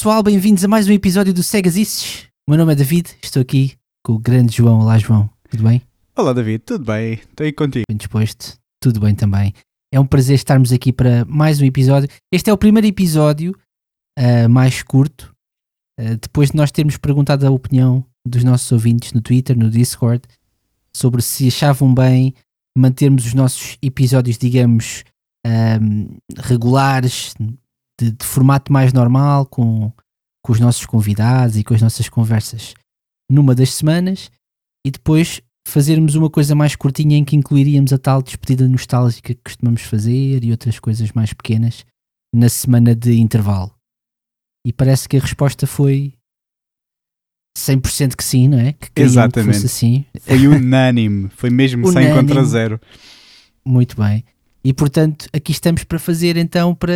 Pessoal, bem-vindos a mais um episódio do Segazices. O meu nome é David, estou aqui com o grande João. Olá, João, tudo bem? Olá, David, tudo bem? Estou aí contigo. Bem disposto? Tudo bem também. É um prazer estarmos aqui para mais um episódio. Este é o primeiro episódio uh, mais curto, uh, depois de nós termos perguntado a opinião dos nossos ouvintes no Twitter, no Discord, sobre se achavam bem mantermos os nossos episódios, digamos, um, regulares, de, de, formato mais normal, com, com os nossos convidados e com as nossas conversas numa das semanas, e depois fazermos uma coisa mais curtinha em que incluiríamos a tal despedida nostálgica que costumamos fazer e outras coisas mais pequenas na semana de intervalo. E parece que a resposta foi 100% que sim, não é? Que Exatamente. Que assim. Foi unânime, foi mesmo unânime. 100 contra 0. Muito bem. E portanto, aqui estamos para fazer então, para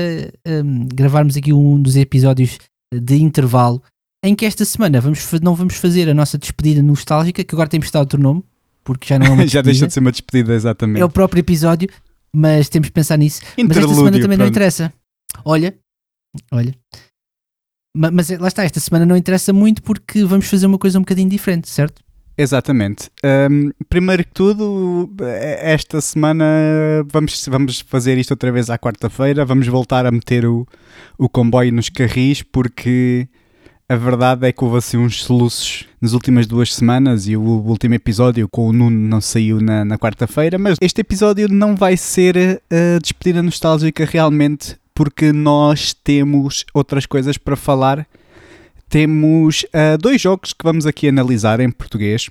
um, gravarmos aqui um dos episódios de intervalo, em que esta semana vamos, não vamos fazer a nossa despedida nostálgica, que agora temos de dar outro nome, porque já não é uma Já deixa de ser uma despedida, exatamente. É o próprio episódio, mas temos de pensar nisso. mas esta semana também pronto. não interessa. Olha, olha. Mas lá está, esta semana não interessa muito porque vamos fazer uma coisa um bocadinho diferente, certo? Exatamente. Um, primeiro que tudo, esta semana vamos, vamos fazer isto outra vez à quarta-feira. Vamos voltar a meter o, o comboio nos carris porque a verdade é que houve assim uns soluços nas últimas duas semanas e o último episódio com o Nuno não saiu na, na quarta-feira. Mas este episódio não vai ser a despedida nostálgica realmente porque nós temos outras coisas para falar temos uh, dois jogos que vamos aqui analisar em português.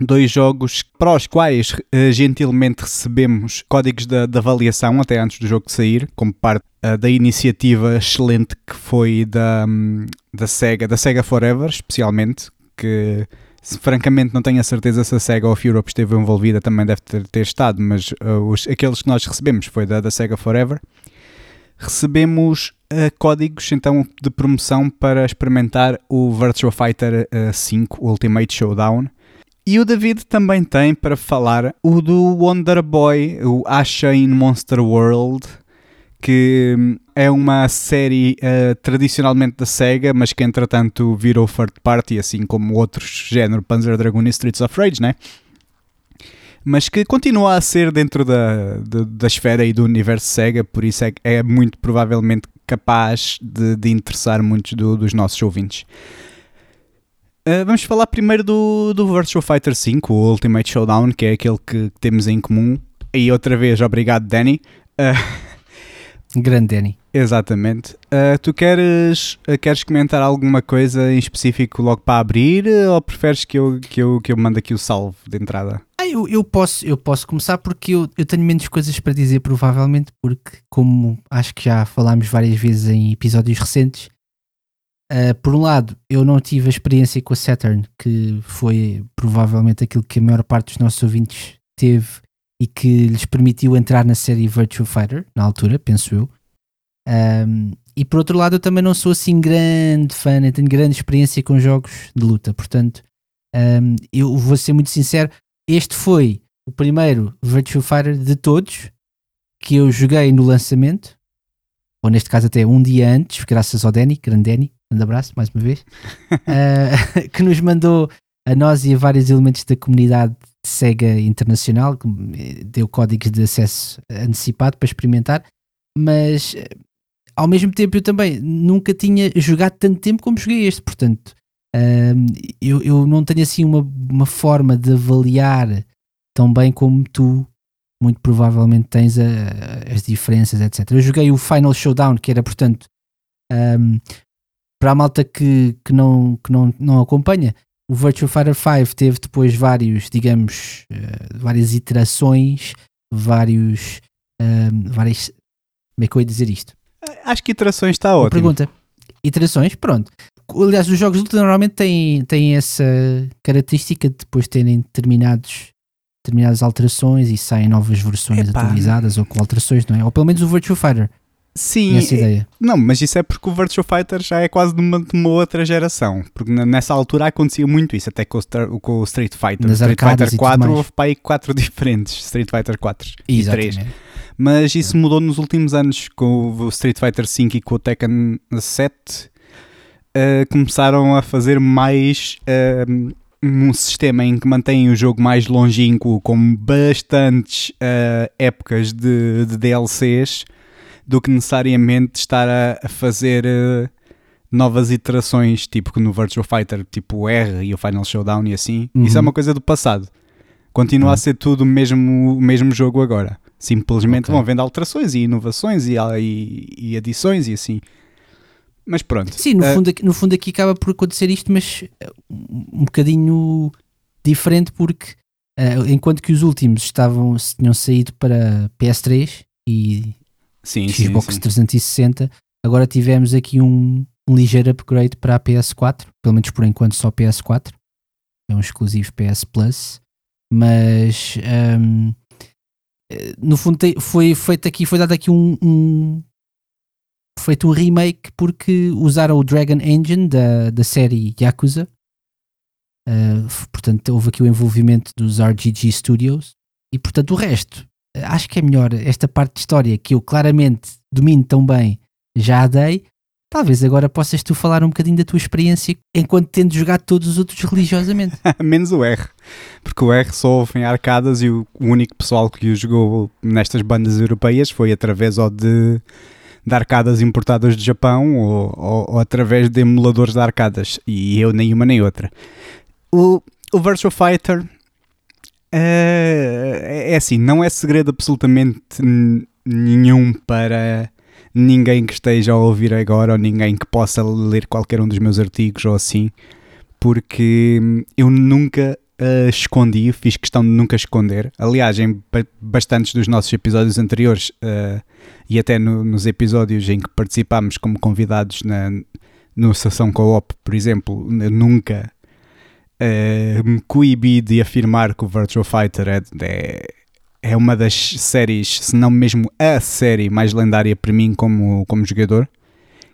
Dois jogos para os quais uh, gentilmente recebemos códigos de, avaliação até antes do jogo sair, como parte uh, da iniciativa excelente que foi da, um, da SEGA, da SEGA Forever, especialmente, que se, francamente não tenho a certeza se a SEGA of Europe esteve envolvida, também deve ter, ter estado, mas os, aqueles que nós recebemos foi da, da SEGA Forever recebemos uh, códigos então de promoção para experimentar o Virtua Fighter uh, eh, 5 Ultimate Showdown. E o David também tem para falar o do Wonder Boy, o Asha in Monster World, que hum, é uma série uh, tradicionalmente da SEGA, mas que entretanto virou third party, assim como outros género Panzer Dragoon e Streets of Rage, né? Mas que continua a ser dentro da, da, da esfera e do universo Sega, por isso é, é muito provavelmente capaz de, de interessar muitos do, dos nossos ouvintes. Uh, vamos falar primeiro do, do Virtua Fighter 5, o Ultimate Showdown, que é aquele que, que temos em comum. E outra vez, obrigado, Danny. Uh, Grande Danny. Exatamente. Uh, tu queres, uh, queres comentar alguma coisa em específico logo para abrir ou preferes que eu, que eu, que eu mande aqui o salve de entrada? Ah, eu, eu, posso, eu posso começar porque eu, eu tenho menos coisas para dizer, provavelmente, porque, como acho que já falámos várias vezes em episódios recentes, uh, por um lado, eu não tive a experiência com a Saturn, que foi provavelmente aquilo que a maior parte dos nossos ouvintes teve e que lhes permitiu entrar na série Virtua Fighter, na altura, penso eu. Um, e por outro lado, eu também não sou assim grande fã, nem tenho grande experiência com jogos de luta, portanto, um, eu vou ser muito sincero. Este foi o primeiro Virtua Fighter de todos que eu joguei no lançamento, ou neste caso até um dia antes, graças ao Danny, grande Danny, um abraço mais uma vez, uh, que nos mandou a nós e a vários elementos da comunidade Sega Internacional, que deu códigos de acesso antecipado para experimentar, mas ao mesmo tempo eu também nunca tinha jogado tanto tempo como joguei este, portanto um, eu, eu não tenho assim uma, uma forma de avaliar tão bem como tu muito provavelmente tens a, as diferenças, etc. Eu joguei o Final Showdown, que era portanto um, para a malta que, que, não, que não, não acompanha, o Virtua Fighter 5 teve depois vários, digamos, uh, várias iterações, vários, uh, várias, como é que eu ia dizer isto? Acho que iterações está ótimo. Pergunta, iterações, pronto. Aliás, os jogos de luta normalmente têm, têm essa característica de depois terem determinados, determinadas alterações e saem novas versões Epá. atualizadas ou com alterações, não é? Ou pelo menos o Virtua Fighter Sim, essa ideia. não, mas isso é porque o Virtua Fighter já é quase de uma, de uma outra geração. Porque na- nessa altura acontecia muito isso, até com o, Star- com o Street Fighter. Nas Street Fighter e tudo 4 mais. houve para aí 4 diferentes. Street Fighter 4 e 3. Exatamente. Mas isso mudou nos últimos anos com o Street Fighter 5 e com o Tekken 7. eh, começaram a fazer mais eh, um sistema em que mantém o jogo mais longínquo, com bastantes eh, épocas de, de DLCs, do que necessariamente estar a, a fazer eh, novas iterações, tipo no Virtual Fighter, tipo o R e o Final Showdown e assim. Isso é Uhum. uma coisa do passado. Continua a Uhum. ser tudo o mesmo, o mesmo jogo agora. Simplesmente Ok. vão vendo alterações e inovações e, e, e adições e assim. Mas pronto. Sim, no, Eh, fundo, aqui- no fundo aqui acaba por acontecer isto, mas eh, um bocadinho diferente porque eh, enquanto que os últimos estavam, tinham saído para PS3 e sim, sim, Xbox sim. 360, agora tivemos aqui um, um ligeiro upgrade para a PS4, pelo menos por enquanto só PS4, é um exclusivo PS Plus, mas ehm, eh, no fundo foi feito aqui, foi dado aqui um, um- feito um remake porque usaram o Dragon Engine da, da série Yakuza. Uh, portanto, houve aqui o envolvimento dos RGG Studios e, portanto, o resto acho que é melhor esta parte de história que eu claramente domino tão bem, já a dei. Talvez agora possas tu falar um bocadinho da tua experiência enquanto tendo jogado todos os outros religiosamente. Menos o R. Porque o R só houve em arcadas e o, único pessoal que o jogou nestas bandas europeias foi através ou de, de arcadas importadas do Japão ou, ou- ou através de emuladores de arcadas. E eu nem uma nem outra. O, o Virtua Fighter é, é assim, não é segredo absolutamente nenhum para ninguém que esteja a ouvir agora ou ninguém que possa ler qualquer um dos meus artigos ou assim, porque hum, eu nunca ah, escondi, fiz questão de nunca esconder. Aliás, em ba- bastantes dos nossos episódios anteriores ah, e até no- nos episódios em que participámos como convidados na, no Sessão Co-op, por exemplo, nunca ah, me coibi de afirmar que o Virtual Fighter é, é, é uma das séries, se não mesmo a série mais lendária para mim como, como jogador,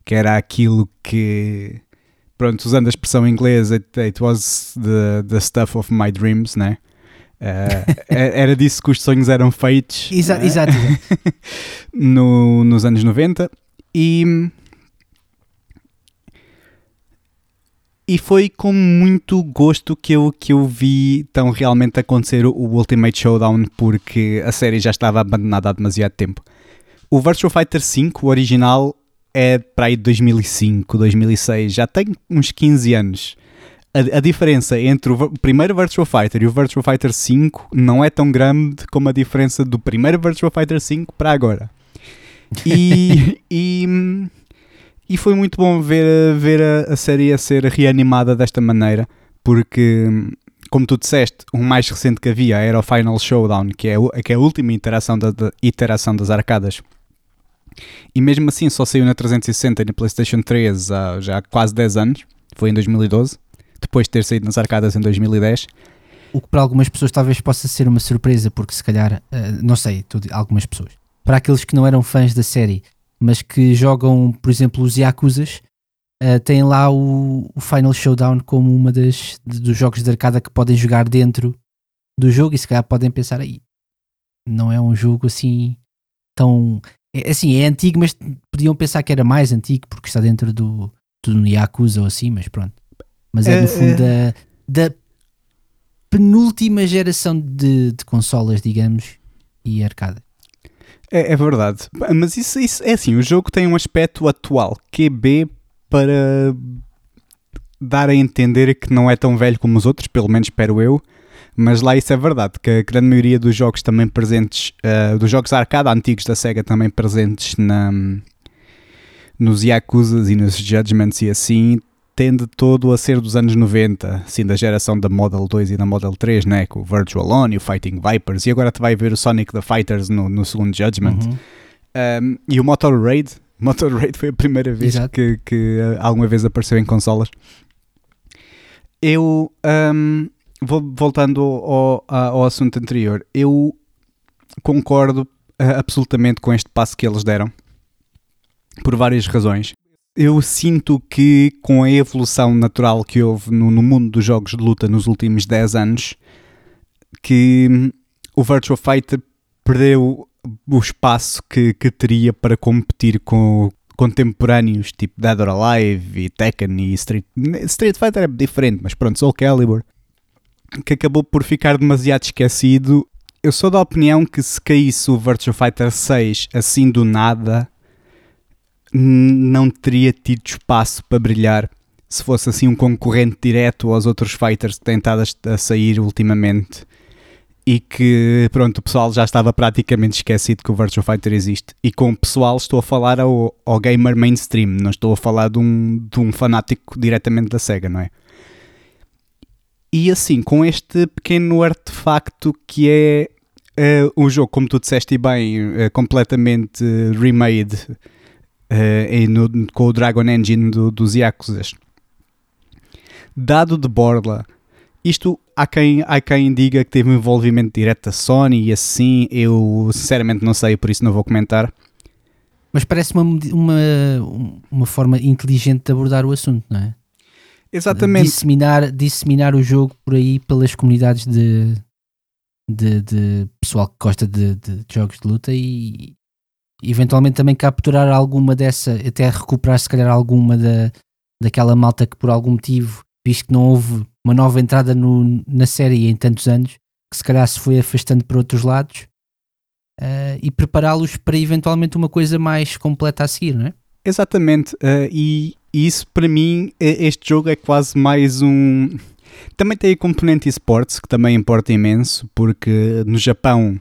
que era aquilo que, pronto, usando a expressão inglesa, it, it was the, the stuff of my dreams, né? Eh, era disso que os sonhos eram feitos Exato, né? exato. no, nos anos 90 e e foi com muito gosto que eu, que eu vi tão realmente acontecer o Ultimate Showdown porque a série já estava abandonada há demasiado tempo. O Virtua Fighter V, o original, é para aí de 2005, 2006, já tem uns 15 anos. A, a diferença entre o o primeiro Virtua Fighter e o Virtua Fighter V não é tão grande como a diferença do primeiro Virtua Fighter V para agora. E, e, e foi muito bom ver, ver a, a série a ser reanimada desta maneira, porque, como tu disseste, o mais recente que havia era o Final Showdown, que é, o- que é a última iteração, da, da- iteração das arcadas. E mesmo assim só saiu na 360 e na PlayStation 3 há já quase 10 anos, foi em 2012, depois de ter saído nas arcadas em 2010. O que para algumas pessoas talvez possa ser uma surpresa, porque se calhar, eh, não sei, algumas pessoas, para aqueles que não eram fãs da série, mas que jogam, por exemplo, os Yakuzas, eh, têm lá o, o Final Showdown como uma das de- dos jogos de arcada que podem jogar dentro do jogo e se calhar podem pensar aí, não é um jogo assim tão é, assim, é antigo, mas podiam pensar que era mais antigo porque está dentro do, do Yakuza ou assim, mas pronto. Mas é, É, no fundo é. da, da penúltima geração de, de consolas, digamos, e arcada. É, é verdade. Mas isso, isso é assim, o jogo tem um aspecto atual, QB, para dar a entender que não é tão velho como os outros, pelo menos espero eu. Mas lá isso é verdade, que a grande maioria dos jogos também presentes, ah, dos jogos arcade antigos da SEGA também presentes na, nos Yakuzas e nos Judgments e assim, tende todo a ser dos anos 90, assim da geração da Model 2 e da Model 3, né? com o Virtual On e o Fighting Vipers, e agora tu vai ver o Sonic the Fighters no, no segundo Judgment. Uhum. Um, e o Motor Raid, Motor Raid foi a primeira vez Exato. que, que uh, alguma vez apareceu em consolas. Eu, um, voltando ao, ao- assunto anterior, eu concordo uh, absolutamente com este passo que eles deram. por várias razões. Eu sinto que com a evolução natural que houve no, no mundo dos jogos de luta nos últimos 10 anos, que hum, o Virtua Fighter perdeu o espaço que, que teria para competir com contemporâneos tipo Dead or Alive e Tekken e Street, Street Fighter é diferente, mas pronto, Soul Calibur que acabou por ficar demasiado esquecido. Eu sou da opinião que se caísse o Virtua Fighter 6 assim do nada, não teria tido espaço para brilhar se fosse assim um concorrente direto aos outros fighters estado a sair ultimamente e que pronto, o pessoal já estava praticamente esquecido que o Virtua Fighter existe. E com o pessoal estou a falar ao, ao gamer mainstream, não estou a falar de um, de um fanático diretamente da SEGA, não é? E assim, com este pequeno artefacto que é uh, um jogo, como tu disseste bem, uh, completamente remade uh, no, com o Dragon Engine do, dos Yakuzas, dado de borla, isto há quem, há quem diga que teve um envolvimento direto da Sony e assim, eu sinceramente não sei, por isso não vou comentar. Mas parece uma, uma, uma forma inteligente de abordar o assunto, não é? Exatamente. Disseminar, disseminar o jogo por aí pelas comunidades de, de, de pessoal que gosta de, de, jogos de luta e eventualmente também capturar alguma dessa, até recuperar se calhar alguma da, daquela malta que por algum motivo, visto que não houve uma nova entrada no, na série em tantos anos, que se calhar se foi afastando para outros lados uh, e prepará-los para eventualmente uma coisa mais completa a seguir, não é? Exatamente, uh, e isso para mim, este jogo é quase mais um. Também tem a componente esportes, que também importa imenso, porque no Japão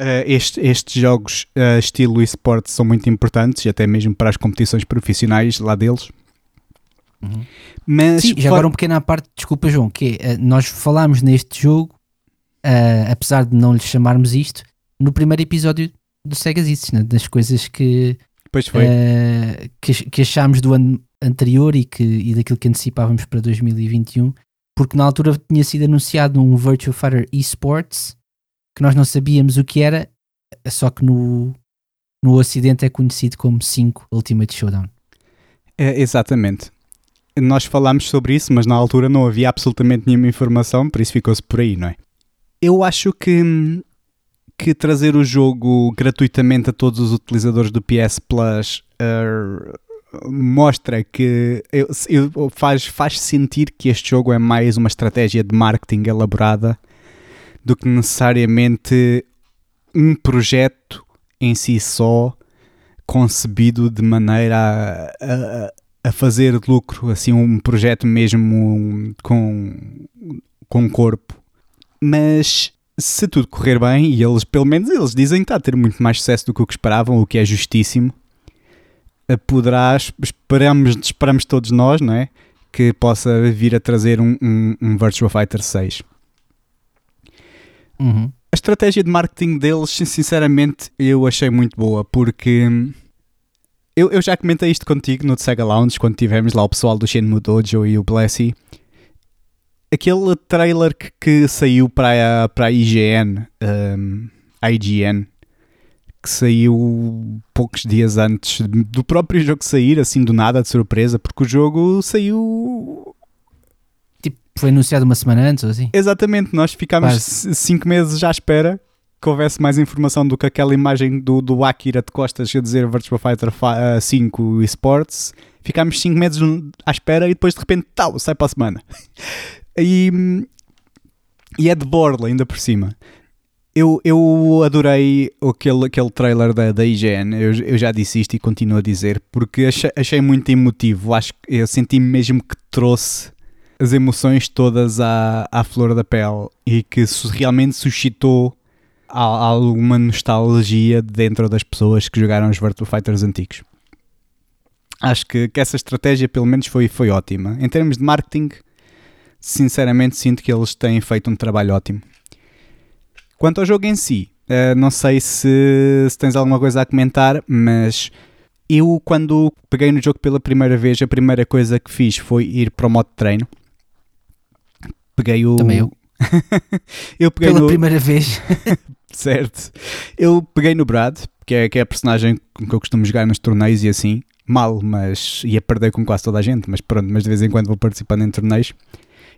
Uh, este, estes jogos uh, estilo esportes são muito importantes, até mesmo para as competições profissionais lá deles. Uhum. Mas Sim, já agora um pequeno à parte, desculpa João, que é, nós falámos neste jogo, uh, apesar de não lhe chamarmos isto, no primeiro episódio do Sega Exists, né? das coisas que, uh, que, que, achámos do ano anterior e, que, e daquilo que antecipávamos para 2021, porque na altura tinha sido anunciado um Virtual Fighter Esports que nós não sabíamos o que era, só que no, no Ocidente é conhecido como 5 Ultimate Showdown. É, exatamente nós falámos sobre isso, mas na altura não havia absolutamente nenhuma informação, por isso ficou-se por aí, não é? Eu acho que, que trazer o jogo gratuitamente a todos os utilizadores do PS Plus uh, mostra que eu, eu, faz, faz sentir que este jogo é mais uma estratégia de marketing elaborada do que necessariamente um projeto em si só concebido de maneira a, a, a fazer lucro, assim, um projeto mesmo com, com corpo. Mas se tudo correr bem, e eles, pelo menos, eles dizem que está a ter muito mais sucesso do que o que esperavam, o que é justíssimo, eh, poderá, esperamos, esperamos todos nós, não é? Que possa vir a trazer um, um, um Fighter 6. Uhum. A estratégia de marketing deles, sinceramente, eu achei muito boa, porque eu, eu já comentei isto contigo no Sega Lounge, quando tivemos lá o pessoal do Shenmue Dojo e o Blessy. Aquele trailer que, que saiu para a, para a IGN, um, IGN, que saiu poucos dias antes do próprio jogo sair, assim do nada, de surpresa, porque o jogo saiu. Foi anunciado uma semana antes ou assim? Exatamente, nós ficámos 5 meses já à espera que houvesse mais informação do que aquela imagem do, do Akira de costas a dizer Virtua Fighter 5 eh, Esports. Ficámos 5 meses à espera e depois de repente, tal, sai para a semana. e, e é de borla ainda por cima. Eu, eu adorei aquele, aquele trailer da, da IGN, eu, eu já disse isto e continuo a dizer, porque achei, achei muito emotivo. Acho eu senti mesmo que trouxe as emoções todas à, à flor da pele e que realmente suscitou alguma nostalgia dentro das pessoas que jogaram os Virtua Fighters antigos. Acho que, que essa estratégia, pelo menos, foi, foi ótima. Em termos de marketing, sinceramente, sinto que eles têm feito um trabalho ótimo. Quanto ao jogo em si, uh, não sei se, se tens alguma coisa a comentar, mas eu, quando peguei no jogo pela primeira vez, a primeira coisa que fiz foi ir para o modo de treino. Peguei o. Também eu. eu peguei Pela no... primeira vez. certo. Eu peguei no Brad, que é, que é a personagem com que eu costumo jogar nos torneios e assim. Mal, mas ia perder com quase toda a gente, mas pronto, mas de vez em quando vou participando em torneios.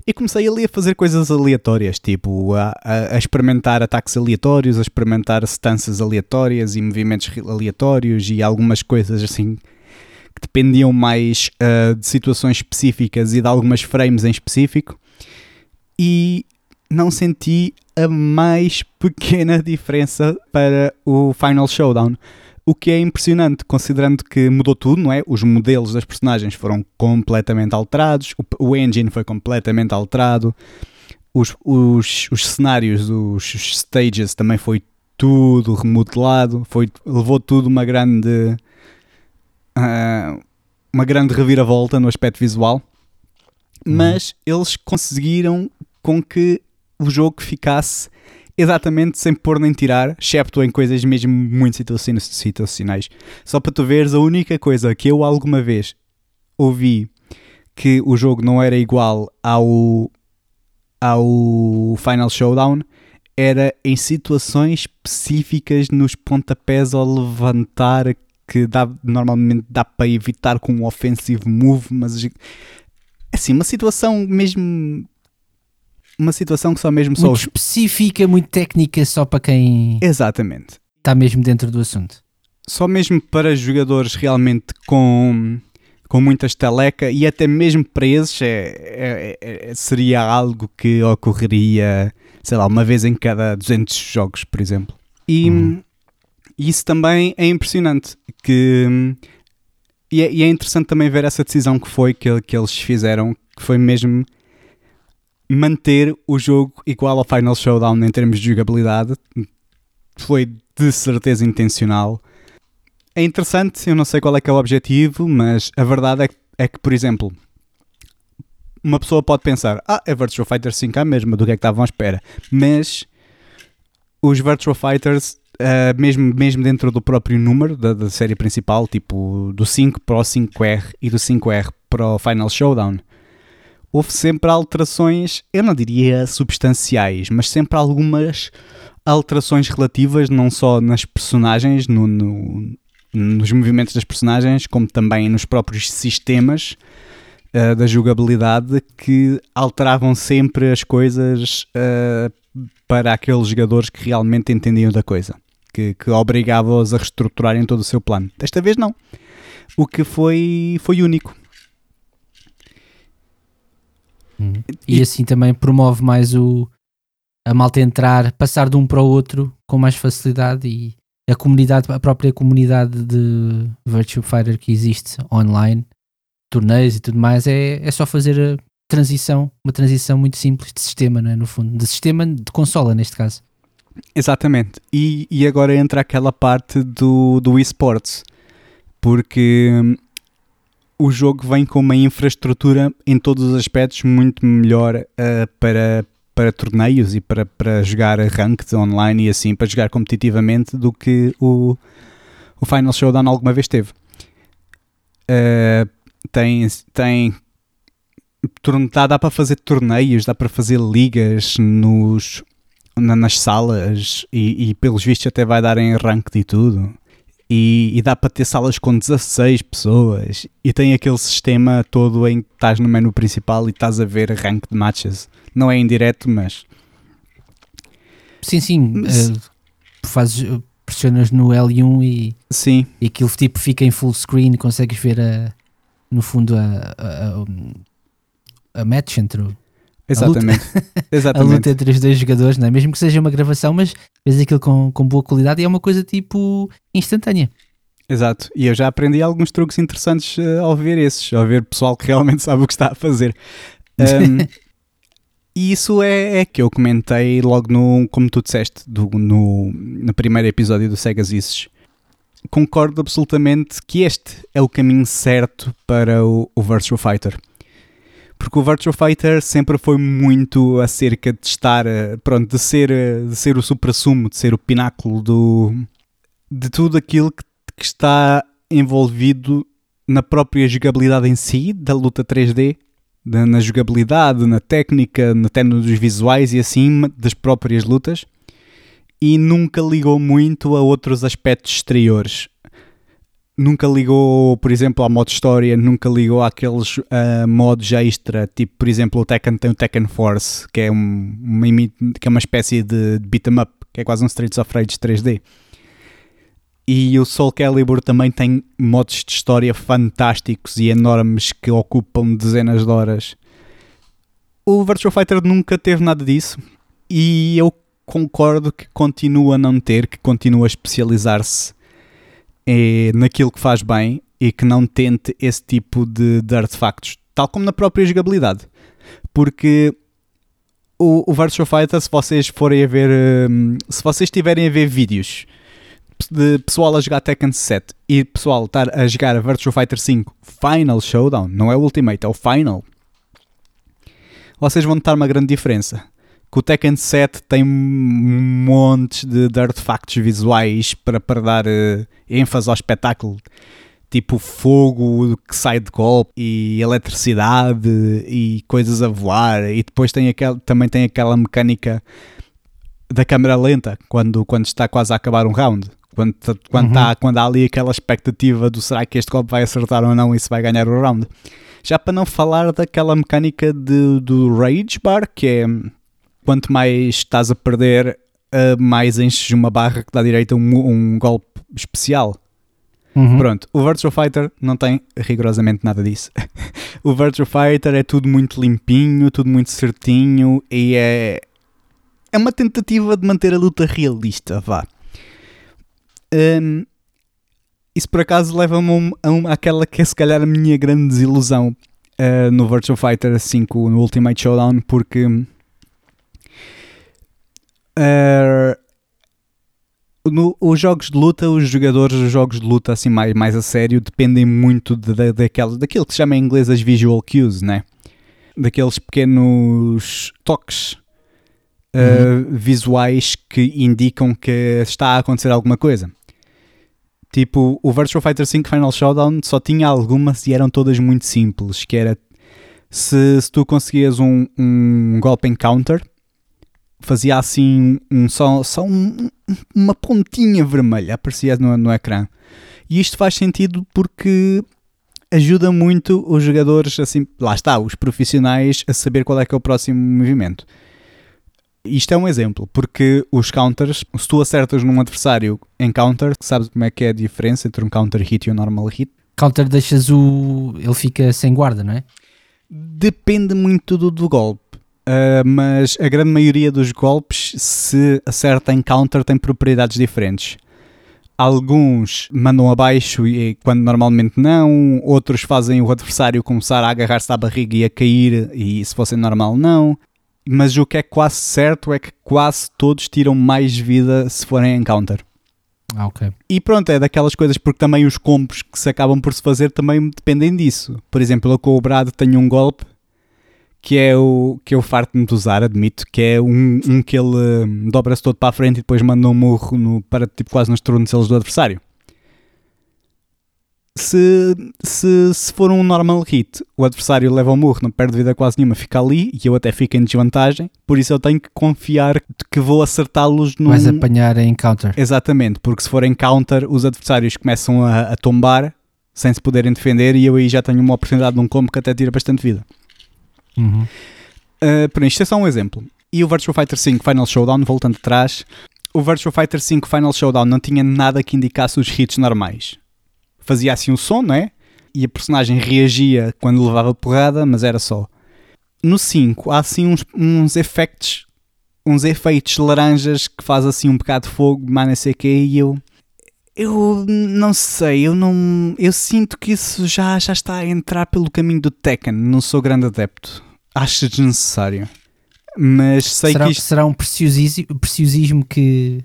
E comecei ali a fazer coisas aleatórias, tipo a, a, a experimentar ataques aleatórios, a experimentar stanças aleatórias e movimentos aleatórios e algumas coisas assim que dependiam mais uh, de situações específicas e de algumas frames em específico. E não senti a mais pequena diferença para o Final Showdown. O que é impressionante, considerando que mudou tudo, não é? Os modelos das personagens foram completamente alterados, o, engine foi completamente alterado, os, os, os cenários, os, os, stages também foi tudo remodelado, foi, levou tudo uma grande. Uh, uma grande reviravolta no aspecto visual, uhum. mas eles conseguiram com que o jogo ficasse exatamente sem pôr nem tirar, excepto em coisas mesmo muito situacionais. Só para tu veres, a única coisa que eu alguma vez ouvi que o jogo não era igual ao, ao Final Showdown era em situações específicas nos pontapés ao levantar que dá, normalmente dá para evitar com um offensive move, mas assim, uma situação mesmo uma situação que só mesmo muito só os... específica, muito técnica, só para quem exatamente está mesmo dentro do assunto. Só mesmo para jogadores realmente com com muita estaleca e até mesmo para esses é, é, é, seria algo que ocorreria, sei lá, uma vez em cada 200 jogos, por exemplo. E hum. isso também é impressionante, que e é, e é, interessante também ver essa decisão que foi que, que eles fizeram, que foi mesmo manter o jogo igual ao Final Showdown em termos de jogabilidade foi de certeza intencional. É interessante, eu não sei qual é que é o objetivo, mas a verdade é que, é que por exemplo, uma pessoa pode pensar, ah, é Virtua Fighter 5 a mesma, do que é que estavam à espera. Mas os Virtua Fighters, uh, mesmo, mesmo dentro do próprio número da, da série principal, tipo do 5 para o 5R e do 5R para o Final Showdown, houve sempre alterações, eu não diria substanciais, mas sempre algumas alterações relativas, não só nas personagens, no, no, nos movimentos das personagens, como também nos próprios sistemas uh, da jogabilidade, que alteravam sempre as coisas uh, para aqueles jogadores que realmente entendiam da coisa, que, que obrigavam-os a reestruturarem todo o seu plano. Desta vez não. O que foi, foi único Uhum. E, e, assim também promove mais o a malta entrar, passar de um para o outro com mais facilidade e a comunidade, a própria comunidade de Virtua Fighter que existe online, torneios e tudo mais, é, é só fazer a transição, uma transição muito simples de sistema, não é? no fundo, de sistema de consola neste caso. Exatamente, e, e agora entra aquela parte do, do esportes, porque hum, o jogo vem com uma infraestrutura em todos os aspectos muito melhor uh, para, para torneios e para, para jogar ranked online e assim, para jogar competitivamente do que o, o Final Showdown alguma vez teve. Uh, tem, tem dá, dá para fazer torneios, dá para fazer ligas nos, na, nas salas e, e pelos vistos até vai dar em ranked e tudo e, e, dá para ter salas com 16 pessoas e tem aquele sistema todo em que estás no menu principal e estás a ver rank de matches. Não é indireto, mas. Sim, sim. Mas... Uh, fazes, pressionas no L1 e, sim. e aquilo tipo fica em full screen e consegues ver a, no fundo a, a, a, a match entre o, Exatamente. A luta, Exatamente. a luta entre os dois jogadores, não é? mesmo que seja uma gravação, mas vês aquilo com, com boa qualidade e é uma coisa tipo instantânea. Exato, e eu já aprendi alguns truques interessantes uh, ao ver esses, ao ver pessoal que realmente sabe o que está a fazer. Um, e isso é, é, que eu comentei logo no, como tu disseste, do, no, no primeiro episódio do Sega Isses. Concordo absolutamente que este é o caminho certo para o, o Virtual Fighter porque o Virtua Fighter sempre foi muito acerca de estar, eh, pronto, de ser, eh, de ser o supra-sumo, de ser o pináculo do, de tudo aquilo que, que está envolvido na própria jogabilidade em si, da luta 3D, na jogabilidade, na técnica, até nos visuais e assim das próprias lutas. e nunca ligou muito a outros aspectos exteriores. Nunca ligou, por exemplo, ao modo história, nunca ligou àqueles uh, modos extra, tipo, por exemplo, o Tekken tem o Tekken Force, que é, um, uma, que é uma espécie de beat 'em up, que é quase um Streets of Rage 3D. E o Soul Calibur também tem modos de história fantásticos e enormes que ocupam dezenas de horas. O Virtua Fighter nunca teve nada disso e eu concordo que continua a não ter, que continua a especializar-se é, naquilo que faz bem e que não tente esse tipo de, de artefactos, tal como na própria jogabilidade. Porque o, o Virtua Fighter, se vocês forem a ver, um, se vocês estiverem a ver vídeos de pessoal a jogar Tekken 7 e pessoal estar a jogar a Virtua Fighter 5 Final Showdown, não é Ultimate, é o Final, vocês vão notar uma grande diferença que o Tekken 7 tem montes de, de artefactos visuais para, para dar uh, ênfase ao espetáculo, tipo fogo que sai de golpe e eletricidade e coisas a voar, e depois tem aquel, também tem aquela mecânica da câmera lenta quando, quando está quase a acabar um round. Quando, quando, uhum. tá, quando há ali aquela expectativa do será que este golpe vai acertar ou não e se vai ganhar o round. Já para não falar daquela mecânica de, do Rage Bar, que é quanto mais estás a perder, uh, mais enches uma barra que dá direito a um, um golpe especial. Uhum. Pronto, o Virtua Fighter não tem rigorosamente nada disso. o Virtua Fighter é tudo muito limpinho, tudo muito certinho e é, é uma tentativa de manter a luta realista, vá. Um, isso por acaso leva-me a, uma, àquela que é se calhar a minha grande desilusão uh, no Virtua Fighter 5 no Ultimate Showdown, porque Uh, no, os jogos de luta, os jogadores dos jogos de luta assim mais, mais a sério dependem muito de, de, daquela, daquilo que se chama em inglês as visual cues, né? Daqueles pequenos toques uh, uhum. visuais que indicam que está a acontecer alguma coisa. Tipo, o Virtual Fighter 5 Final Showdown só tinha algumas e eram todas muito simples, que era se, se tu conseguias um, um golpe em counter, fazia assim um, só, só um, uma pontinha vermelha, aparecia no, no ecrã. E isto faz sentido porque ajuda muito os jogadores, assim, lá está, os profissionais a saber qual é que é o próximo movimento. Isto é um exemplo, porque os counters, se tu acertas num adversário em counter, sabes como é que é a diferença entre um counter hit e um normal hit? Counter deixas o. ele fica sem guarda, não é? Depende muito do, do golpe. Uh, mas a grande maioria dos golpes, se acerta em counter, tem propriedades diferentes. Alguns mandam abaixo e quando normalmente não, outros fazem o adversário começar a agarrar-se à barriga e a cair, e se fosse normal, não. Mas o que é quase certo é que quase todos tiram mais vida se forem em counter. Ah, ok. E pronto, é daquelas coisas porque também os combos que se acabam por se fazer também dependem disso. Por exemplo, eu com o Brad tenho um golpe que é o que eu farto-me de usar, admito, que é um, um que ele um, dobra-se todo para a frente e depois manda um murro no, para tipo quase nos tornozelos do adversário. Se, se, se for um normal hit, o adversário leva o murro, não perde vida quase nenhuma, fica ali e eu até fico em desvantagem, por isso eu tenho que confiar que vou acertá-los no. Vais apanhar em counter. Exatamente, porque se for em counter, os adversários começam a, a tombar sem se poderem defender e eu aí já tenho uma oportunidade de um combo que até tira bastante vida. Uhum. Uh, por isto é só um exemplo. E o Virtual Fighter 5 Final Showdown, voltando atrás, o Virtual Fighter 5 Final Showdown não tinha nada que indicasse os hits normais. Fazia assim um som, não é? E a personagem reagia quando levava porrada, mas era só. No 5 há assim uns, uns efeitos, uns efeitos laranjas que faz assim um bocado de fogo, mas não sei o que, e eu eu não sei, eu não. Eu sinto que isso já, já está a entrar pelo caminho do Tekken. Não sou grande adepto. Acho desnecessário. Mas sei será, que isto. Será um preciosismo, preciosismo que,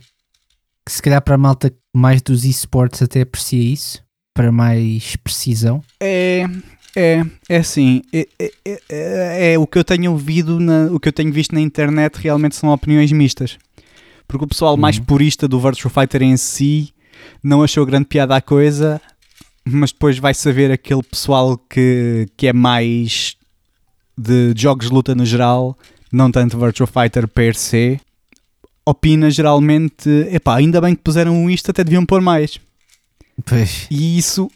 que se calhar para a malta mais dos esportes até aprecia isso? Para mais precisão? É. É, é assim, é, é, é, é, o que eu tenho ouvido, na, o que eu tenho visto na internet realmente são opiniões mistas. Porque o pessoal uhum. mais purista do Virtual Fighter em si não achou grande piada à coisa, mas depois vai saber aquele pessoal que, que é mais de jogos de luta no geral, não tanto Virtual Fighter per se. opina geralmente, epá, ainda bem que puseram isto, até deviam pôr mais. Pois. E isso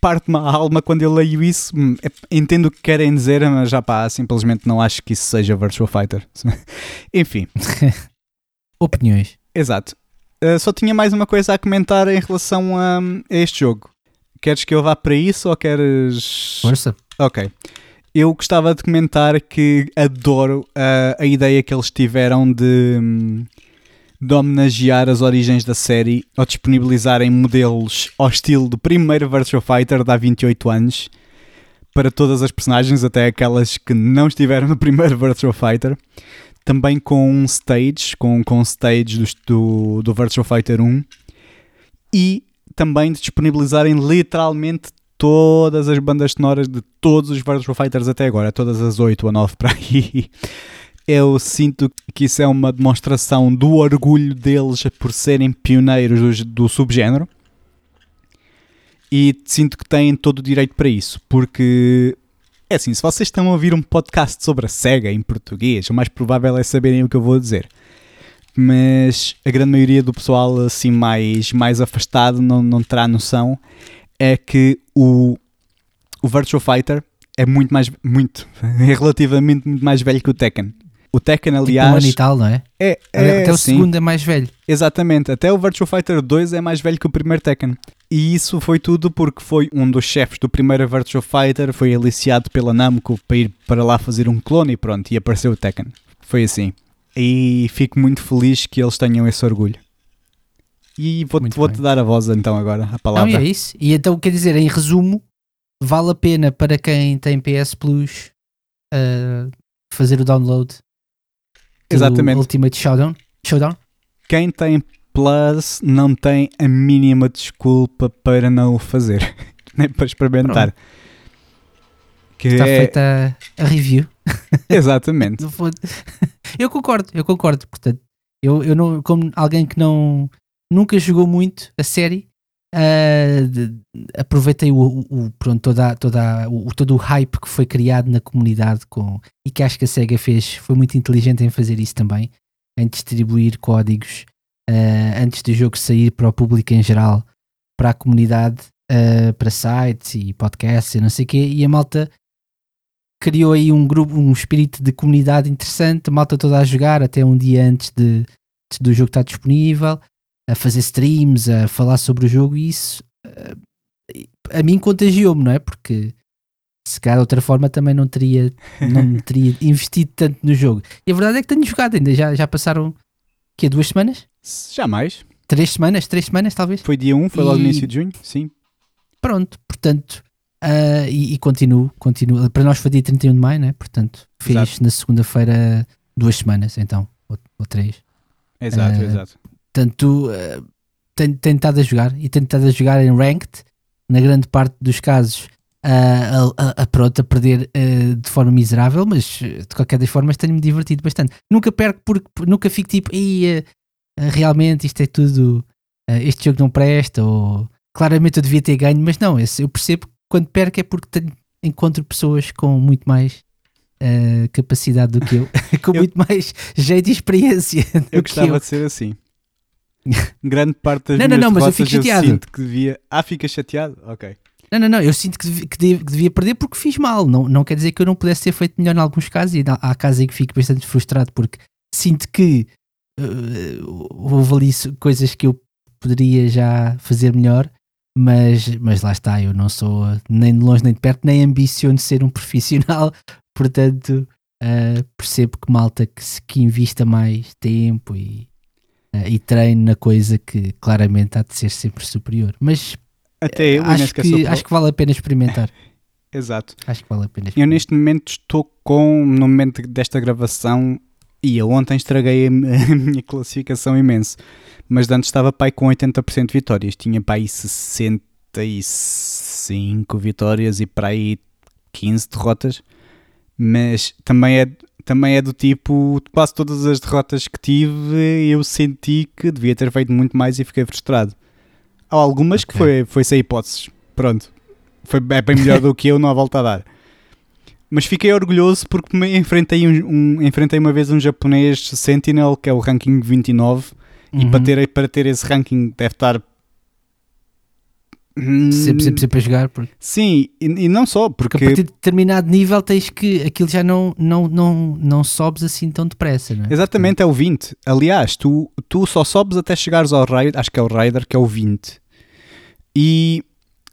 parte-me a alma quando eu leio isso. Hum, é- Entendo o que querem dizer, mas já pá, simplesmente não acho que isso seja Virtual Fighter. Enfim, Opiniões. exato. Uh, só tinha mais uma coisa a comentar em relação a, a este jogo. Queres que eu vá para isso ou queres. Força. Ok. Eu gostava de comentar que adoro uh, a ideia que eles tiveram de, hum, de homenagear as origens da série ao disponibilizarem modelos ao estilo do primeiro Virtua Fighter de há 28 anos para todas as personagens, até aquelas que não estiveram no primeiro Virtua Fighter. Também com um stage, com, com stage do, do, do Virtua Fighter 1 e também de disponibilizarem literalmente todas as bandas sonoras de todos os Virtua Fighters até agora, todas as 8 ou 9 para aí. Eu sinto que isso é uma demonstração do orgulho deles por serem pioneiros do, do subgénero e sinto que têm todo o direito para isso, porque é assim, se vocês estão a ouvir um podcast sobre a SEGA em português, o mais provável é saberem o que eu vou dizer. Mas a grande maioria do pessoal assim mais, mais afastado não, não terá noção é que o, o Virtua Fighter é muito mais, muito, é relativamente muito mais velho que o Tekken. O Tekken, Tipo um aliás, ano e tal, não é? é, é Até o sim. segundo é mais velho. Exatamente, até o Virtua Fighter 2 é mais velho que o primeiro Tekken. E isso foi tudo porque foi um dos chefes do primeiro Virtua Fighter, foi aliciado pela Namco para ir para lá fazer um clone e pronto, e apareceu o Tekken. Foi assim. E fico muito feliz que eles tenham esse orgulho. E vou-te vou dar a voz então agora, a Não, palavra. e é isso. E então, quer dizer, em resumo, vale a pena para quem tem PS Plus uh, fazer o download do Exatamente. Ultimate Showdown. Showdown? Quem tem Plus não tem a mínima desculpa para não o fazer, nem para experimentar. Que Está é- feita a, review. Exatamente. Eu concordo, eu concordo. Portanto, eu, eu não, como alguém que não nunca jogou muito a série, ah, de- aproveitei o, o- o- pronto, toda, toda, o, todo o hype que foi criado na comunidade com, e que acho que a SEGA fez, foi muito inteligente em fazer isso também, em distribuir códigos ah, antes do jogo sair para o público em geral, para a comunidade, ah, para sites e podcasts e não sei o quê, e a malta criou aí um grupo, um espírito de comunidade interessante, a malta toda a jogar até um dia antes de, antes do jogo estar disponível, a fazer streams, a falar sobre o jogo e isso eh, a mim contagiou-me, não é? Porque se calhar de outra forma também não teria, não teria investido tanto no jogo. E a verdade é que tenho jogado ainda, já, já passaram que duas semanas? Jamais. Três semanas? Três semanas talvez? Foi dia 1, foi logo no E- início de junho, sim. Pronto, portanto, ah, e, e continuo, continuo. Para nós foi dia 31 de maio, né? Portanto, fiz Exato. na segunda-feira duas semanas, então, ou, ou três. Exato, Eh, exato. Portanto, ah, tenho, tenho estado a jogar e tenho estado a jogar em ranked, na grande parte dos casos, a, a, a, pronto, a perder ah, de forma miserável, mas eh, de qualquer das formas tenho-me divertido bastante. Nunca perco porque nunca fico tipo, "Ei, ah, ah, realmente isto é tudo, este jogo não presta, ou claramente eu devia ter ganho, mas não, esse, eu percebo que quando perco é porque tenho, encontro pessoas com muito mais capacidade do que eu, com Eu- muito mais jeito e experiência. Eu gostava de ser assim. Grande parte das Não, não, minhas não, mas eu fico chateado. sinto que devia... Ah, fica chateado? Ok. Não, não, não, eu sinto que, devi- que dev- que devia perder porque fiz mal. Não, não quer dizer que eu não pudesse ter feito melhor em alguns casos e há casos em que fico bastante frustrado porque sinto que eh, houve ali coisas que eu poderia já fazer melhor, mas, mas lá está, eu não sou nem de longe nem de perto, nem ambiciono ser um profissional, portanto eh, percebo que malta que, se- que invista mais tempo e, e treino na coisa que claramente há de ser sempre superior. Mas Até eu, acho, Inês, que acho que vale a pena experimentar. Exato. Acho que vale a pena Eu experimentar. neste momento estou com, no momento desta gravação, e eu ontem estraguei a, minha classificação imenso, mas antes estava pai com 80% de vitórias, tinha pai 65 vitórias e para aí 15 derrotas, mas também é, também é do tipo, quase todas as derrotas que tive eu senti que devia ter feito muito mais e fiquei frustrado. Há algumas que Ok. foi, foi sem hipóteses, pronto, foi, é bem melhor do que eu, não há volta a dar. Mas fiquei orgulhoso porque me enfrentei, um, um- enfrentei uma vez um japonês Sentinel, que é o ranking 29, e Uhum. para ter, para ter esse ranking deve estar. Hum, Sempre, sempre, sempre a jogar. Porque, Sim, e, e não só, porque porque. a partir de determinado nível tens que. Aquilo já não, não, não, não sobes assim tão depressa, não é? Exatamente, é o 20. Aliás, tu, tu só sobes até chegares ao Raider, acho que é o Raider, que é o 20. E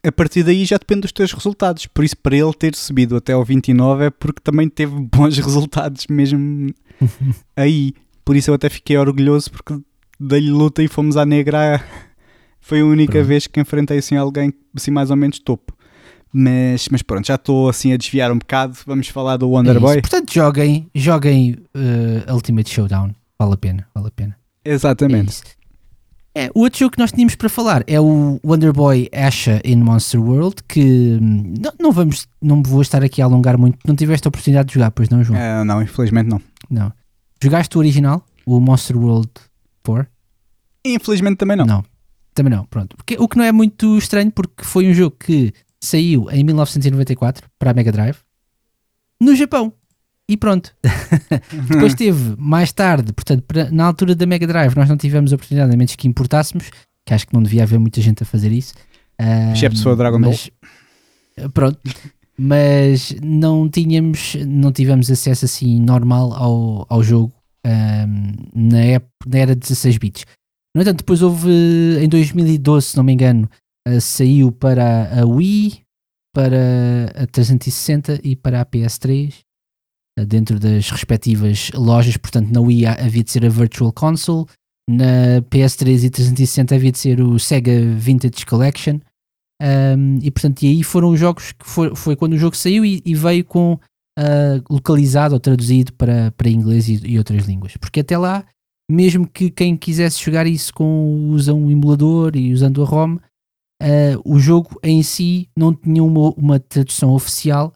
a partir daí já depende dos teus resultados. Por isso, para ele ter subido até ao 29 é porque também teve bons resultados mesmo aí. Por isso eu até fiquei orgulhoso porque dei-lhe luta e fomos à negra. Foi a única Pronto. vez que enfrentei assim alguém assim mais ou menos topo. Mas, mas pronto, já estou assim a desviar um bocado. Vamos falar do É Wonder isso. Boy. Portanto, joguem, joguem eh, Ultimate Showdown. Vale a pena, vale a pena. É Exatamente. isso. É, o outro jogo que nós tínhamos para falar é o Wonder Boy Asha in Monster World, que hum, não, não vamos, não vou estar aqui a alongar muito, não tiveste a oportunidade de jogar, pois não, João? Ah, não, infelizmente não. Não. Jogaste o original, o Monster World 4? Infelizmente também não. Não. Também não, pronto. Porque, o que não é muito estranho, porque foi um jogo que saiu em 1994 para a Mega Drive no Japão. E pronto. Depois teve mais tarde, portanto, na altura da Mega Drive, nós não tivemos a oportunidade, a menos que importássemos, que acho que não devia haver muita gente a fazer isso. Ah, Excepto se for o Dragon Ball. mas- Pronto. Mas não tínhamos, não tivemos acesso assim normal ao, ao jogo ahm, na, época, na era 16 bits. No entanto, depois houve em 2012, se não me engano, ah, saiu para a Wii, para a 360 e para a PS3 ah, dentro das respectivas lojas. Portanto, na Wii ha- havia de ser a Virtual Console, na PS3 e 360 havia de ser o Sega Vintage Collection. Um, e portanto, e aí foram os jogos que foi, foi quando o jogo saiu e, e veio com ah, localizado ou traduzido para, para inglês e, e outras línguas. Porque até lá, mesmo que quem quisesse jogar isso com usando um emulador e usando a ROM, ah, o jogo em si não tinha uma, uma tradução oficial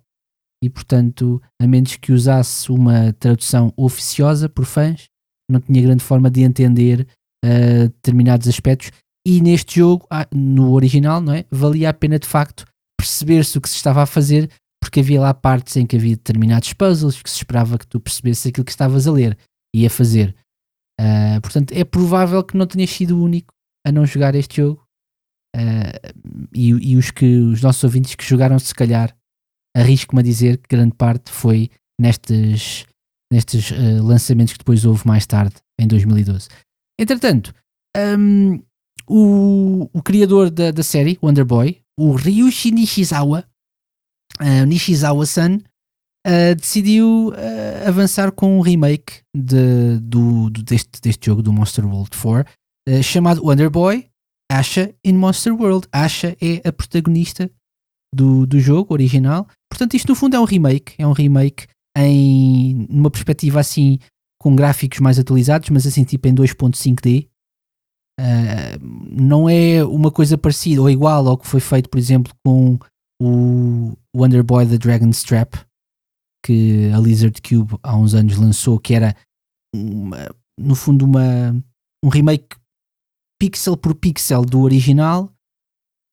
e portanto, a menos que usasse uma tradução oficiosa por fãs, não tinha grande forma de entender ah, determinados aspectos e neste jogo, ah, no original, não é? Valia a pena de facto perceber-se o que se estava a fazer, porque havia lá partes em que havia determinados puzzles que se esperava que tu percebesses aquilo que estavas a ler e a fazer. Ah, portanto, é provável que não tenhas sido o único a não jogar este jogo. Ah, e, e os que os nossos ouvintes que jogaram, se calhar, arrisco-me a dizer que grande parte foi nestes, nestes ah, lançamentos que depois houve mais tarde, em 2012. Entretanto, hum, o, o criador da, da série, Wonder Boy, o Ryushi Nishizawa, uh, Nishizawa-san, uh, decidiu uh, avançar com um remake de, do, do- deste, deste jogo, do Monster World 4, uh, chamado Wonder Boy Asha in Monster World. Asha é a protagonista do, do jogo original. Portanto, isto no fundo é um remake. É um remake em numa perspectiva assim com gráficos mais atualizados, mas assim tipo em 2.5D. Uh, não é uma coisa parecida ou igual ao que foi feito, por exemplo, com o Wonder Boy The Dragon's Trap, que a Lizard Cube há uns anos lançou, que era uma- no fundo uma, um remake pixel por pixel do original.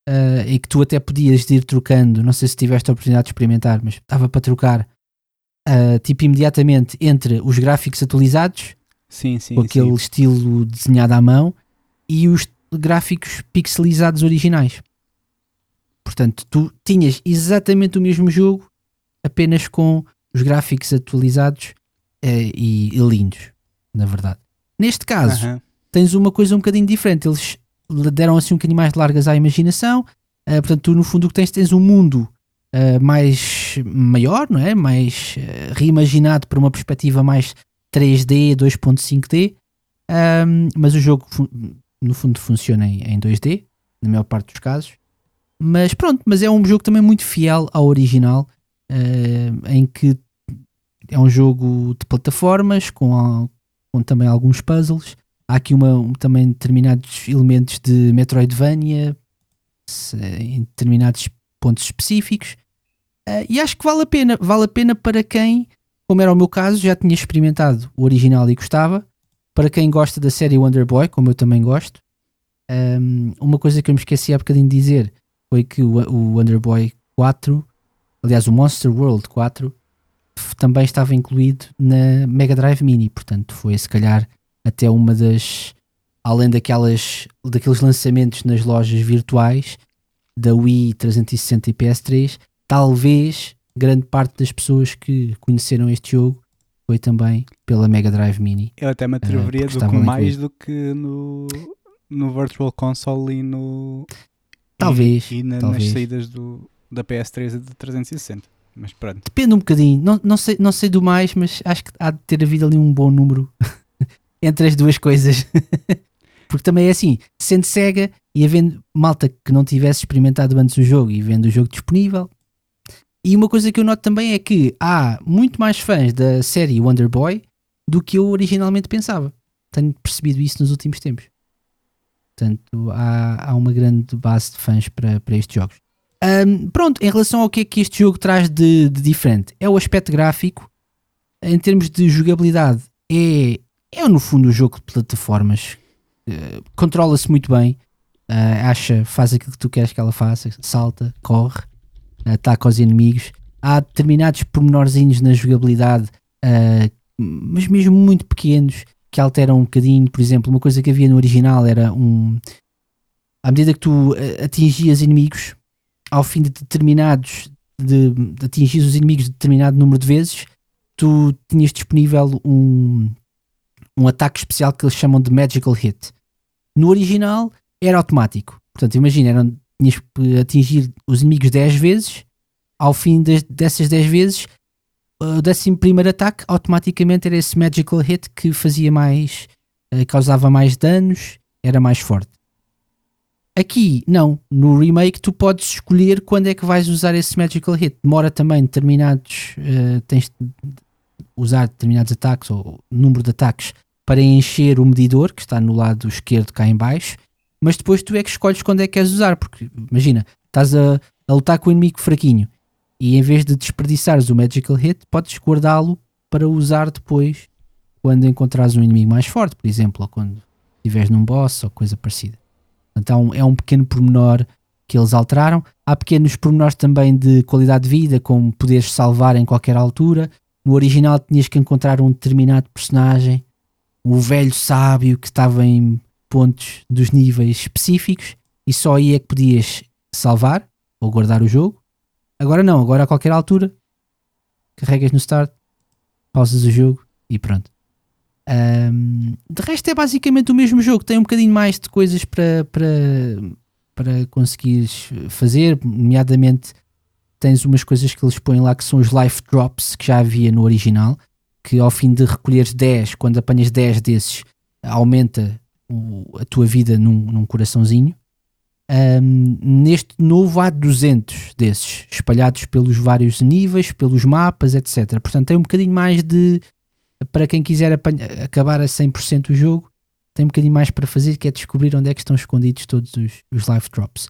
uh, e que tu até podias ir trocando, não sei se tiveste a oportunidade de experimentar, mas estava para trocar uh, tipo imediatamente entre os gráficos atualizados Sim, sim, com aquele sim. estilo desenhado à mão e os gráficos pixelizados originais. Portanto, tu tinhas exatamente o mesmo jogo, apenas com os gráficos atualizados eh, e, e lindos, na verdade. Neste caso, Aham. tens uma coisa um bocadinho diferente. Eles lhe deram assim um bocadinho mais de largas à imaginação. Eh, portanto, tu no fundo o que tens, tens um mundo eh, mais maior, não é? Mais reimaginado para uma perspectiva mais 3D, 2.5D. Ahm, mas o jogo no fundo funciona em, em 2D, na maior parte dos casos. Mas pronto, mas é um jogo também muito fiel ao original, eh, em que é um jogo de plataformas com, com também alguns puzzles. Há aqui uma, um- também determinados elementos de Metroidvania em determinados pontos específicos. Eh, e acho que vale a pena. Vale a pena para quem, como era o meu caso, já tinha experimentado o original e gostava. Para quem gosta da série Wonder Boy, como eu também gosto. Um, uma coisa que eu me esqueci há bocadinho de dizer foi que o, o Wonder Boy 4, aliás, o Monster World 4, também estava incluído na Mega Drive Mini, portanto foi se calhar até uma das além daquelas daqueles lançamentos nas lojas virtuais da Wii 360 e PS3, talvez grande parte das pessoas que conheceram este jogo foi também pela Mega Drive Mini. Eu até me atreveria uh, do que mais do que no, no Virtual Console e no. Talvez. E, e na, talvez. nas saídas do, da PS3 e do 360. Mas pronto. Depende um bocadinho. Não, não, sei, não sei do mais, mas acho que há de ter havido ali um bom número entre as duas coisas. Porque também é assim, sendo cega e havendo malta que não tivesse experimentado antes o jogo e vendo o jogo disponível, e uma coisa que eu noto também é que há muito mais fãs da série Wonder Boy do que eu originalmente pensava. Tenho percebido isso nos últimos tempos. Portanto, há, há uma grande base de fãs para, para estes jogos. Um, pronto, em relação ao que é que este jogo traz de, de, diferente, é o aspecto gráfico. Em termos de jogabilidade, é, é no fundo um jogo de plataformas. Uh, Controla-se muito bem. Uh, acha, faz aquilo que tu queres que ela faça, salta, corre ataca aos inimigos. Há determinados pormenorzinhos na jogabilidade, uh, mas mesmo muito pequenos, que alteram um bocadinho. Por exemplo, uma coisa que havia no original era um. À medida que tu atingias inimigos, ao fim de determinados. de, de atingir os inimigos de determinado número de vezes, tu tinhas disponível um, um ataque especial que eles chamam de Magical Hit. No original era automático. Portanto, imagina, eram tinhas que atingir os inimigos 10 vezes, ao fim de, dessas 10 vezes, o décimo primeiro ataque automaticamente era esse magical hit que fazia mais, eh, causava mais danos, era mais forte. Aqui, não. No remake, tu podes escolher quando é que vais usar esse magical hit. Demora também determinados. Uh, tens de usar determinados ataques ou número de ataques para encher o medidor que está no lado esquerdo cá em baixo mas depois tu é que escolhes quando é que queres usar, porque imagina, estás a, a lutar com o inimigo fraquinho e em vez de desperdiçares o Magical Hit, podes guardá-lo para usar depois quando encontrares um inimigo mais forte, por exemplo, ou quando estiveres num boss ou coisa parecida. Então é um pequeno pormenor que eles alteraram. Há pequenos pormenores também de qualidade de vida, como poderes salvar em qualquer altura. No original tinhas que encontrar um determinado personagem, o velho sábio que estava em pontos dos níveis específicos e só aí é que podias salvar ou guardar o jogo. Agora não, agora a qualquer altura carregas no start, pausas o jogo e pronto. Um, de resto é basicamente o mesmo jogo, tem um bocadinho mais de coisas para, para, para conseguires fazer, nomeadamente tens umas coisas que eles põem lá que são os life drops que já havia no original, que ao fim de recolheres 10, quando apanhas 10 desses, aumenta o, a tua vida num, num coraçãozinho. Um, neste novo há 200 desses, espalhados pelos vários níveis, pelos mapas, etc. Portanto, tem um bocadinho mais de. Para quem quiser acabar a 100% o jogo, tem um bocadinho mais para fazer, que é descobrir onde é que estão escondidos todos os, os life drops.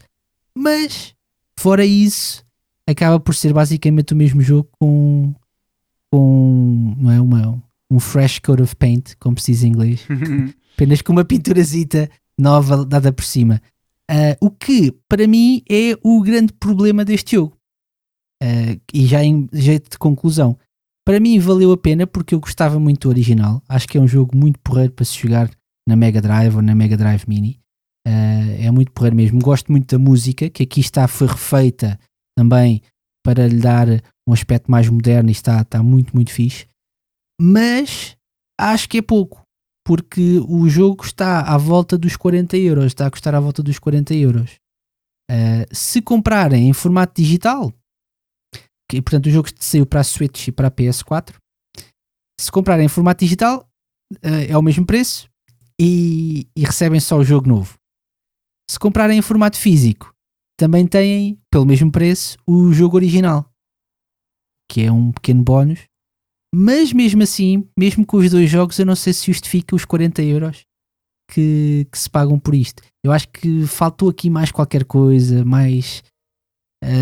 Mas, fora isso, acaba por ser basicamente o mesmo jogo com, com não é, uma, um fresh coat of paint, como se diz em inglês. apenas com uma pinturazita nova dada por cima. Uh, o que, para mim, é o grande problema deste jogo. Uh, e já em jeito de conclusão, para mim valeu a pena porque eu gostava muito do original. Acho que é um jogo muito porreiro para se jogar na Mega Drive ou na Mega Drive Mini. Uh, é muito porreiro mesmo. Gosto muito da música, que aqui está, foi refeita também para lhe dar um aspecto mais moderno e está, está muito, muito fixe. Mas acho que é pouco porque o jogo está à volta dos 40 euros, está a custar à volta dos 40 euros. Uh, se comprarem em formato digital, que, portanto o jogo saiu para a Switch e para a PS4, se comprarem em formato digital uh, é o mesmo preço e, e, recebem só o jogo novo. Se comprarem em formato físico, também têm, pelo mesmo preço, o jogo original, que é um pequeno bónus mas mesmo assim, mesmo com os dois jogos, eu não sei se justifica os 40 euros que, que se pagam por isto. Eu acho que faltou aqui mais qualquer coisa, mais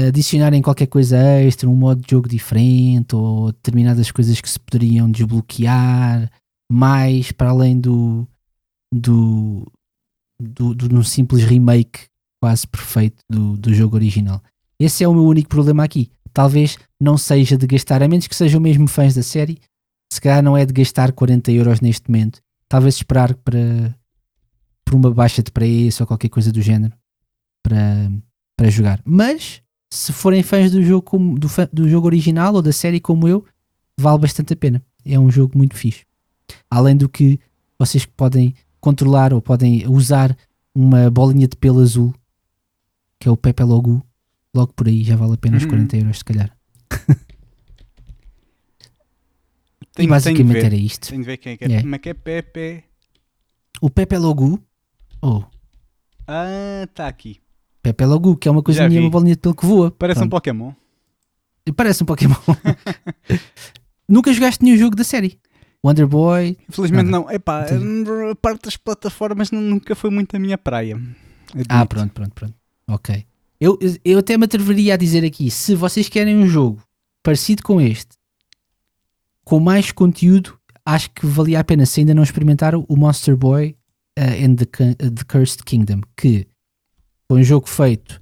adicionarem qualquer coisa extra, um modo de jogo diferente ou determinadas coisas que se poderiam desbloquear mais para além do do, do, do, do simples remake quase perfeito do, do jogo original. Esse é o meu único problema aqui. talvez não seja de gastar, a menos que sejam mesmo fãs da série, se calhar não é de gastar 40 euros neste momento. Talvez esperar para, por uma baixa de preço ou qualquer coisa do género para, para jogar. Mas se forem fãs do jogo, como, do, do jogo original ou da série como eu, vale bastante a pena. É um jogo muito fixe. Além do que vocês podem controlar ou podem usar uma bolinha de pelo azul que é o Pepe Logo. Logo por aí já vale a pena os 40 uhum. euros, se calhar. Tenho, e basicamente era isto. Tenho de ver quem é que é. Como é que é Pepe? O Pepe Logo. Oh. Ah, está aqui. Pepe Logo, que é uma coisinha, uma bolinha de pelo que voa. Parece Pronto. um Pokémon. Parece um Pokémon. Nunca jogaste nenhum jogo da série? Wonder Boy? Infelizmente não. Epá, a parte das plataformas nunca foi muito a minha praia. Admito. Ah, pronto, pronto, pronto. Ok. Eu, eu até me atreveria a dizer aqui: se vocês querem um jogo parecido com este, com mais conteúdo, acho que valia a pena se ainda não experimentaram o Monster Boy uh, and the, the Cursed Kingdom, que foi um jogo feito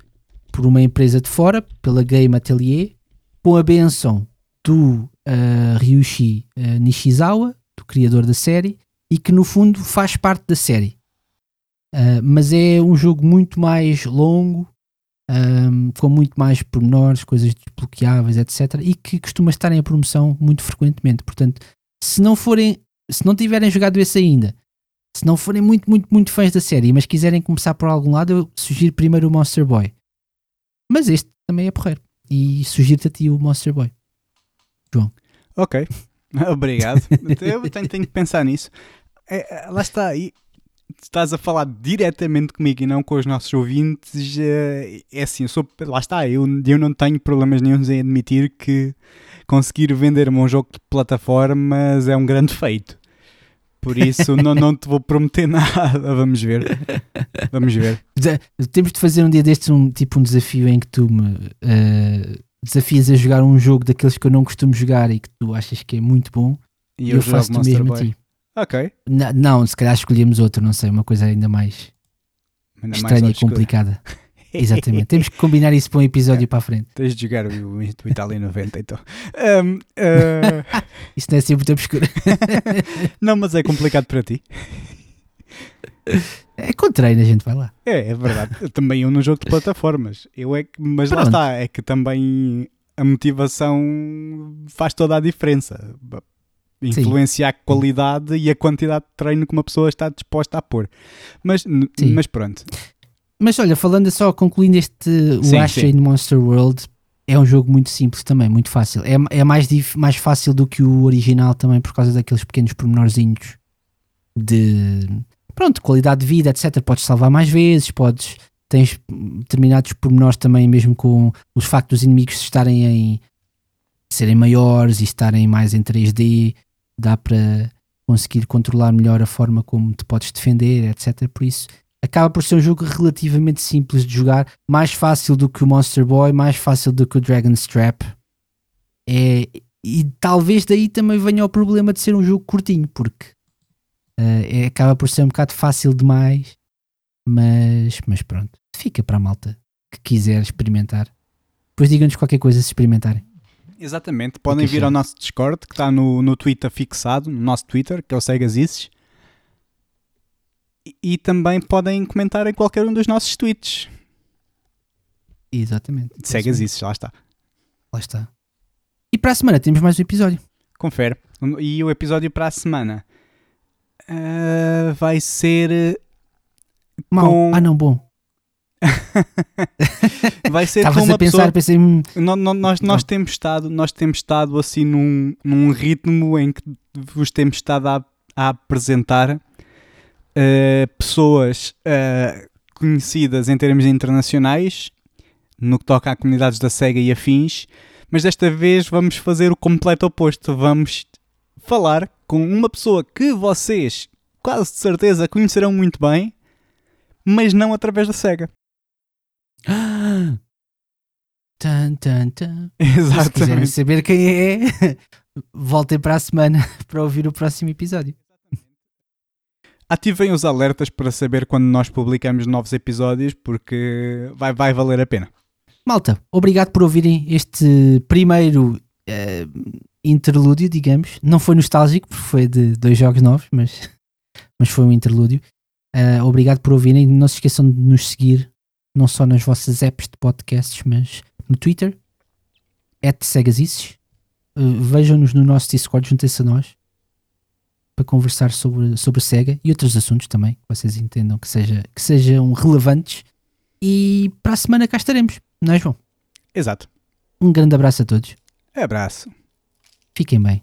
por uma empresa de fora, pela Game Atelier, com a benção do uh, Ryushi uh, Nishizawa, do criador da série, e que no fundo faz parte da série. Uh, mas é um jogo muito mais longo, um, com muito mais pormenores, coisas desbloqueáveis, etc. E que costuma estar em promoção muito frequentemente. Portanto, se não forem, se não tiverem jogado esse ainda, se não forem muito, muito, muito fãs da série, mas quiserem começar por algum lado, eu sugiro primeiro o Monster Boy. Mas este também é porreiro. E sugiro-te a ti o Monster Boy. João. Ok. Obrigado. eu tenho, tenho que pensar nisso. É, lá está. E estás a falar diretamente comigo e não com os nossos ouvintes, eh, é assim, sou, lá está, eu, eu não tenho problemas nenhum em admitir que conseguir vender-me um jogo de plataformas é um grande feito. Por isso não, não te vou prometer nada, vamos ver. Vamos ver. Temos de fazer um dia destes um tipo um desafio em que tu me uh, desafias a jogar um jogo daqueles que eu não costumo jogar e que tu achas que é muito bom e, e eu, eu faço o mesmo Boy. a ti. Ok. N não, se calhar escolhemos outro, não sei, uma coisa ainda mais ainda estranha mais e complicada. Exatamente. Temos que combinar isso para um episódio é, para a frente. Tens de jogar o, o Itália 90, então. Um, uh... isso não é assim muito obscuro. não, mas é complicado para ti. É com treino, a gente vai lá. É, é verdade. Eu também eu no jogo de plataformas. Eu é que, mas Pronto. lá está, é que também a motivação faz toda a diferença influenciar Sim. a qualidade e a quantidade de treino que uma pessoa está disposta a pôr. Mas, mas pronto. Mas olha, falando só, concluindo este sim, o Monster World, é um jogo muito simples também, muito fácil. É, é mais, mais fácil do que o original também por causa daqueles pequenos pormenorzinhos de pronto, qualidade de vida, etc. Podes salvar mais vezes, podes tens determinados pormenores também mesmo com os factos dos inimigos estarem em serem maiores e estarem mais em 3D dá para conseguir controlar melhor a forma como te podes defender, etc. Por isso, acaba por ser um jogo relativamente simples de jogar, mais fácil do que o Monster Boy, mais fácil do que o Dragon's Trap. É, e talvez daí também venha o problema de ser um jogo curtinho, porque uh, é, acaba por ser um bocado fácil demais. Mas, mas pronto, fica para a malta que quiser experimentar. Depois digam-nos qualquer coisa se experimentarem. Exatamente, podem vir ao nosso Discord que está no, no Twitter fixado, no nosso Twitter, que é o Segazices. E, também podem comentar em qualquer um dos nossos tweets. Exatamente. Segazices, lá está. Lá está. E para a semana temos mais um episódio. Confere. E o episódio para a semana uh, vai ser. Mal. Com... Ah, não, bom. vai ser Estavas como a pensar, pessoa... pensei... nós, nós, nós, temos estado, nós temos estado assim num, num ritmo em que vos temos estado a, a apresentar uh, pessoas uh, conhecidas em termos internacionais no que toca a comunidades da SEGA e afins, mas desta vez vamos fazer o completo oposto. Vamos falar com uma pessoa que vocês quase de certeza conhecerão muito bem, mas não através da SEGA. Tan, tan, tan. Exatamente. Se quiserem saber quem é, voltem para a semana para ouvir o próximo episódio. Ativem os alertas para saber quando nós publicamos novos episódios, porque vai, vai valer a pena. malta, obrigado por ouvirem este primeiro uh, interlúdio, digamos. Não foi nostálgico, porque foi de dois jogos novos, mas, mas foi um interlúdio. Uh, obrigado por ouvirem. Não se esqueçam de nos seguir, não só nas vossas apps de podcasts, mas no Twitter, at Segasices. Uh, Vejam-nos no nosso Discord, juntem-se a nós para conversar sobre, sobre Sega e outros assuntos também que vocês entendam que, seja, que sejam relevantes. E para a semana cá estaremos, não é, João? Exato. Um grande abraço a todos. Abraço. Fiquem bem.